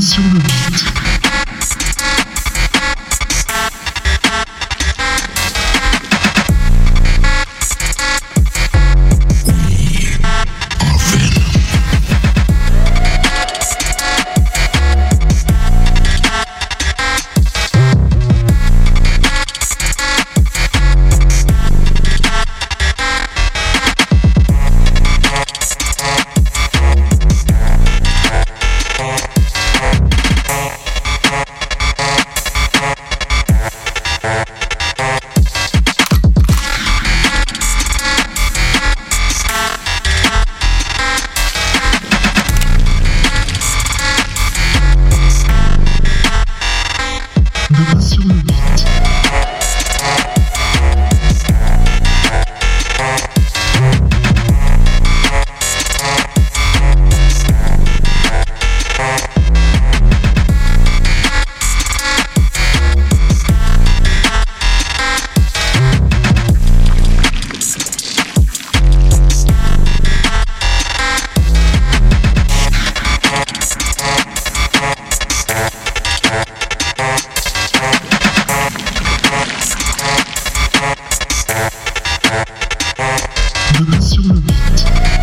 sur le beat. Sur le beat.